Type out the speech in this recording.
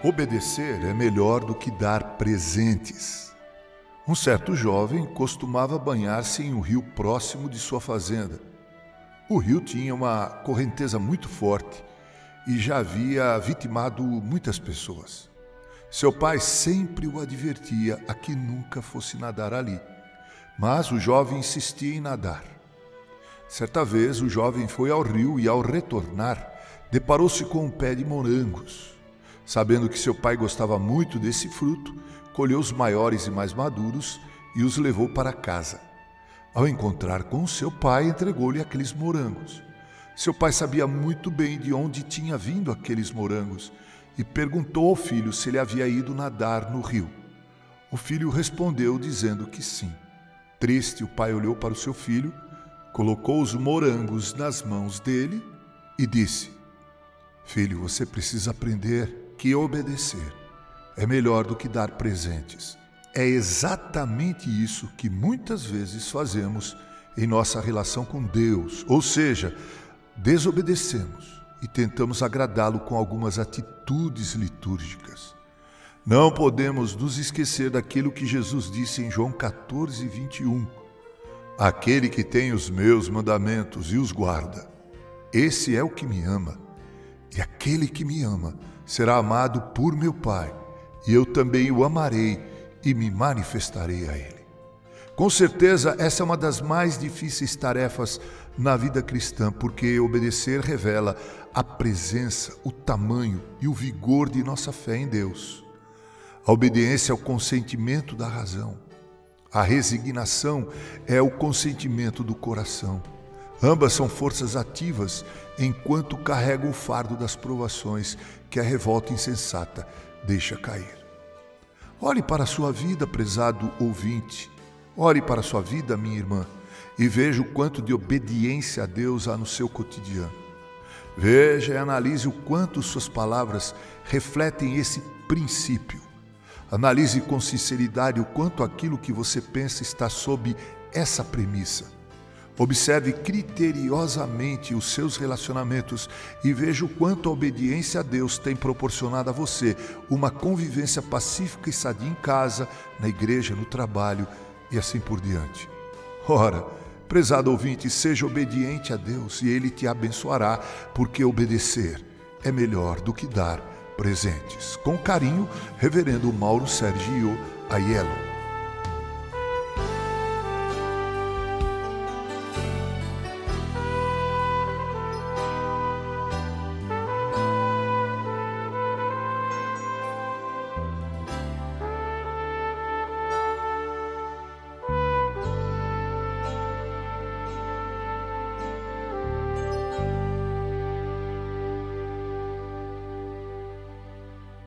Obedecer é melhor do que dar presentes. Um certo jovem costumava banhar-se em um rio próximo de sua fazenda. O rio tinha uma correnteza muito forte e já havia vitimado muitas pessoas. Seu pai sempre o advertia a que nunca fosse nadar ali, mas o jovem insistia em nadar. Certa vez o jovem foi ao rio e, ao retornar, deparou-se com um pé de morangos. Sabendo que seu pai gostava muito desse fruto, colheu os maiores e mais maduros e os levou para casa. Ao encontrar com seu pai, entregou-lhe aqueles morangos. Seu pai sabia muito bem de onde tinha vindo aqueles morangos e perguntou ao filho se ele havia ido nadar no rio. O filho respondeu dizendo que sim. Triste, o pai olhou para o seu filho, colocou os morangos nas mãos dele e disse: Filho, você precisa aprender que obedecer é melhor do que dar presentes. É exatamente isso que muitas vezes fazemos em nossa relação com Deus, ou seja, desobedecemos e tentamos agradá-lo com algumas atitudes litúrgicas. Não podemos nos esquecer daquilo que Jesus disse em João 14, 21. Aquele que tem os meus mandamentos e os guarda, esse é o que me ama. E aquele que me ama será amado por meu Pai, e eu também o amarei e me manifestarei a ele. Com certeza, essa é uma das mais difíceis tarefas na vida cristã, porque obedecer revela a presença, o tamanho e o vigor de nossa fé em Deus. A obediência é o consentimento da razão. A resignação é o consentimento do coração. Ambas são forças ativas enquanto carregam o fardo das provações que a revolta insensata deixa cair. Olhe para a sua vida, prezado ouvinte. Olhe para a sua vida, minha irmã, e veja o quanto de obediência a Deus há no seu cotidiano. Veja e analise o quanto suas palavras refletem esse princípio. Analise com sinceridade o quanto aquilo que você pensa está sob essa premissa. Observe criteriosamente os seus relacionamentos e veja o quanto a obediência a Deus tem proporcionado a você uma convivência pacífica e sadia em casa, na igreja, no trabalho e assim por diante. Ora, prezado ouvinte, seja obediente a Deus e Ele te abençoará, porque obedecer é melhor do que dar presentes. Com carinho, Reverendo Mauro Sergio Aiello.